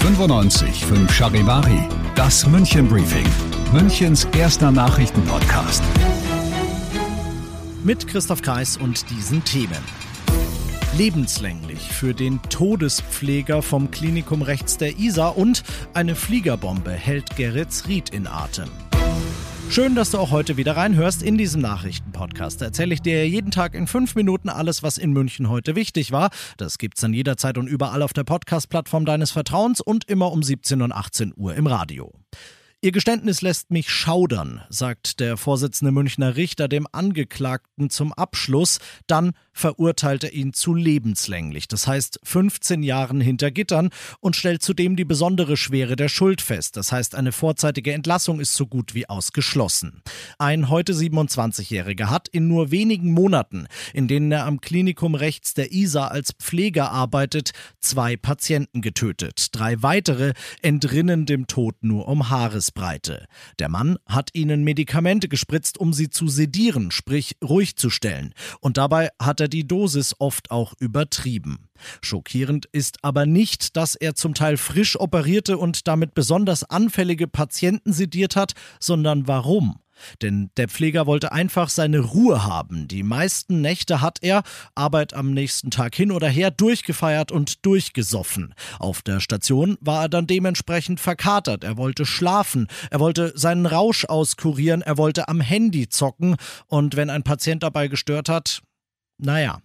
95 5 Charivari, das München Briefing, Münchens erster Nachrichtenpodcast. Mit Christoph Kreis und diesen Themen. Lebenslänglich für den Todespfleger vom Klinikum rechts der Isar und eine Fliegerbombe hält Gerrit Ried in Atem. Schön, dass du auch heute wieder reinhörst in diesem Nachrichtenpodcast. Da erzähle ich dir jeden Tag in fünf Minuten alles, was in München heute wichtig war. Das gibt's dann jederzeit und überall auf der Podcast-Plattform deines Vertrauens und immer um 17 und 18 Uhr im Radio. Ihr Geständnis lässt mich schaudern, sagt der Vorsitzende Münchner Richter dem Angeklagten zum Abschluss. Dann verurteilt er ihn zu lebenslänglich, das heißt 15 Jahren hinter Gittern und stellt zudem die besondere Schwere der Schuld fest. Das heißt, eine vorzeitige Entlassung ist so gut wie ausgeschlossen. Ein heute 27-Jähriger hat in nur wenigen Monaten, in denen er am Klinikum rechts der Isar als Pfleger arbeitet, zwei Patienten getötet. Drei weitere entrinnen dem Tod nur um Haaresbreite. Der Mann hat ihnen Medikamente gespritzt, um sie zu sedieren, sprich ruhig zu stellen. Und dabei hat er die Dosis oft auch übertrieben. Schockierend ist aber nicht, dass er zum Teil frisch operierte und damit besonders anfällige Patienten sediert hat, sondern warum. Denn der Pfleger wollte einfach seine Ruhe haben. Die meisten Nächte hat er, Arbeit am nächsten Tag hin oder her, durchgefeiert und durchgesoffen. Auf der Station war er dann dementsprechend verkatert. Er wollte schlafen, er wollte seinen Rausch auskurieren, er wollte am Handy zocken und wenn ein Patient dabei gestört hat, naja,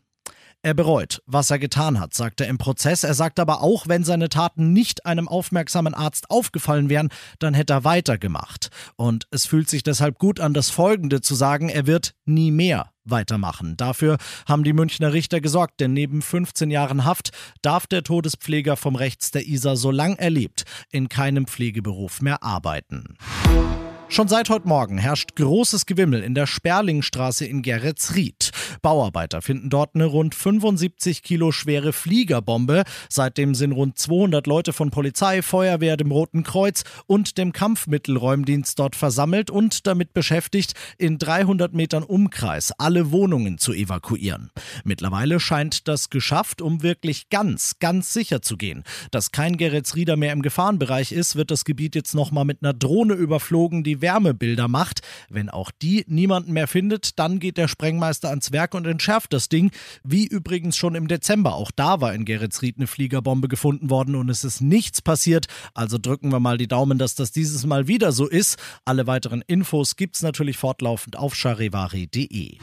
er bereut, was er getan hat, sagt er im Prozess. Er sagt aber auch, wenn seine Taten nicht einem aufmerksamen Arzt aufgefallen wären, dann hätte er weitergemacht. Und es fühlt sich deshalb gut an, das Folgende zu sagen, er wird nie mehr weitermachen. Dafür haben die Münchner Richter gesorgt, denn neben 15 Jahren Haft darf der Todespfleger vom Rechts der Isar, solange er lebt, in keinem Pflegeberuf mehr arbeiten. Schon seit heute Morgen herrscht großes Gewimmel in der Sperlingstraße in Geretsried. Bauarbeiter finden dort eine rund 75 Kilo schwere Fliegerbombe. Seitdem sind rund 200 Leute von Polizei, Feuerwehr, dem Roten Kreuz und dem Kampfmittelräumdienst dort versammelt und damit beschäftigt, in 300 Metern Umkreis alle Wohnungen zu evakuieren. Mittlerweile scheint das geschafft, um wirklich ganz, ganz sicher zu gehen. Dass kein Geretsrieder mehr im Gefahrenbereich ist, wird das Gebiet jetzt nochmal mit einer Drohne überflogen, die Wärmebilder macht. Wenn auch die niemanden mehr findet, dann geht der Sprengmeister ans Werk und entschärft das Ding, wie übrigens schon im Dezember. Auch da war in Geretsried eine Fliegerbombe gefunden worden und es ist nichts passiert. Also drücken wir mal die Daumen, dass das dieses Mal wieder so ist. Alle weiteren Infos gibt's natürlich fortlaufend auf charivari.de.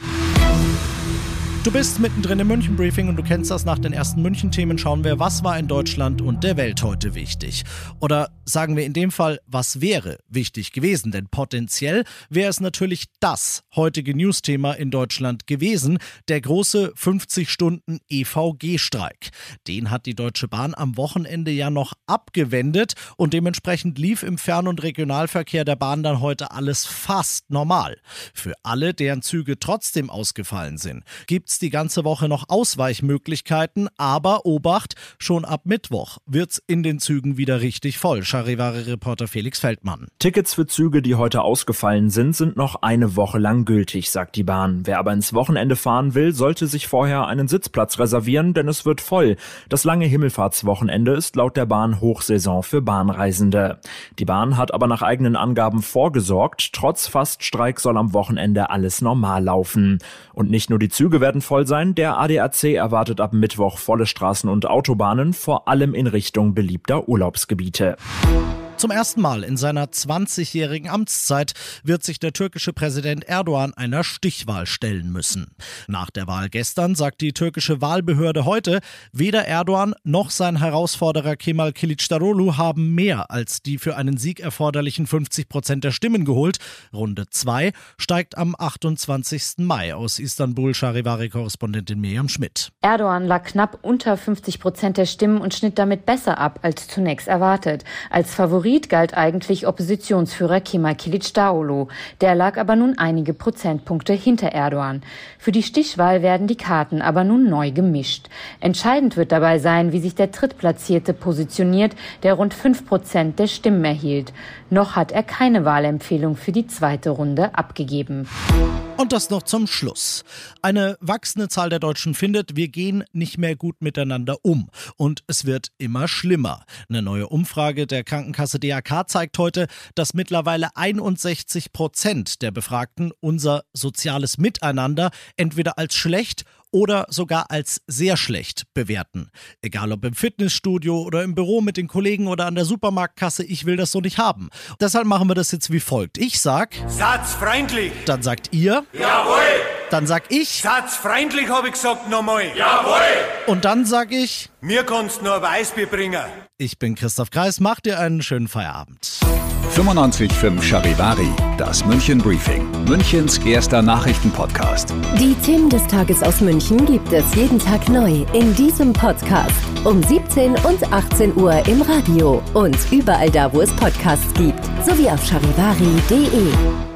Du bist mittendrin im München Briefing und du kennst das nach den ersten München Themen schauen wir, was war in Deutschland und der Welt heute wichtig. Oder sagen wir in dem Fall, was wäre wichtig gewesen, denn potenziell wäre es natürlich das heutige Newsthema in Deutschland gewesen, der große 50 Stunden EVG Streik. Den hat die Deutsche Bahn am Wochenende ja noch abgewendet und dementsprechend lief im Fern- und Regionalverkehr der Bahn dann heute alles fast normal. Für alle, deren Züge trotzdem ausgefallen sind, gibt gibt's die ganze Woche noch Ausweichmöglichkeiten, aber Obacht, schon ab Mittwoch wird's in den Zügen wieder richtig voll. Charivari-Reporter Felix Feldmann. Tickets für Züge, die heute ausgefallen sind, sind noch eine Woche lang gültig, sagt die Bahn. Wer aber ins Wochenende fahren will, sollte sich vorher einen Sitzplatz reservieren, denn es wird voll. Das lange Himmelfahrtswochenende ist laut der Bahn Hochsaison für Bahnreisende. Die Bahn hat aber nach eigenen Angaben vorgesorgt. Trotz Faststreik soll am Wochenende alles normal laufen. Und nicht nur die Züge werden voll sein. Der ADAC erwartet ab Mittwoch volle Straßen und Autobahnen, vor allem in Richtung beliebter Urlaubsgebiete. Zum ersten Mal in seiner 20-jährigen Amtszeit wird sich der türkische Präsident Erdogan einer Stichwahl stellen müssen. Nach der Wahl gestern sagt die türkische Wahlbehörde heute, weder Erdogan noch sein Herausforderer Kemal Kilicdaroglu haben mehr als die für einen Sieg erforderlichen 50 Prozent der Stimmen geholt. Runde 2 steigt am 28. Mai aus Istanbul Charivari-Korrespondentin Miriam Schmidt. Erdogan lag knapp unter 50 Prozent der Stimmen und schnitt damit besser ab als zunächst erwartet. Als Favorit Favorit galt eigentlich Oppositionsführer Kemal Kilicdaroglu. Der lag aber nun einige Prozentpunkte hinter Erdogan. Für die Stichwahl werden die Karten aber nun neu gemischt. Entscheidend wird dabei sein, wie sich der Drittplatzierte positioniert, der rund fünf Prozent der Stimmen erhielt. Noch hat er keine Wahlempfehlung für die zweite Runde abgegeben. Und das noch zum Schluss. Eine wachsende Zahl der Deutschen findet, wir gehen nicht mehr gut miteinander um. Und es wird immer schlimmer. Eine neue Umfrage der Krankenkasse DAK zeigt heute, dass mittlerweile 61 Prozent der Befragten unser soziales Miteinander entweder als schlecht oder sogar als sehr schlecht bewerten. Egal ob im Fitnessstudio oder im Büro mit den Kollegen oder an der Supermarktkasse, ich will das so nicht haben. Deshalb machen wir das jetzt wie folgt. Ich sag Satzfreundlich. Dann sagt ihr Jawohl. Dann sag ich Satzfreundlich habe ich gesagt nochmal. Jawohl. Und dann sag ich Mir kannst nur Weißbier bringen. Ich bin Christoph Kreis, macht dir einen schönen Feierabend. 95.5 Charivari, das München Briefing, Münchens erster Nachrichtenpodcast. Die Themen des Tages aus München gibt es jeden Tag neu in diesem Podcast. Um 17 und 18 Uhr im Radio und überall da, wo es Podcasts gibt, sowie auf charivari.de.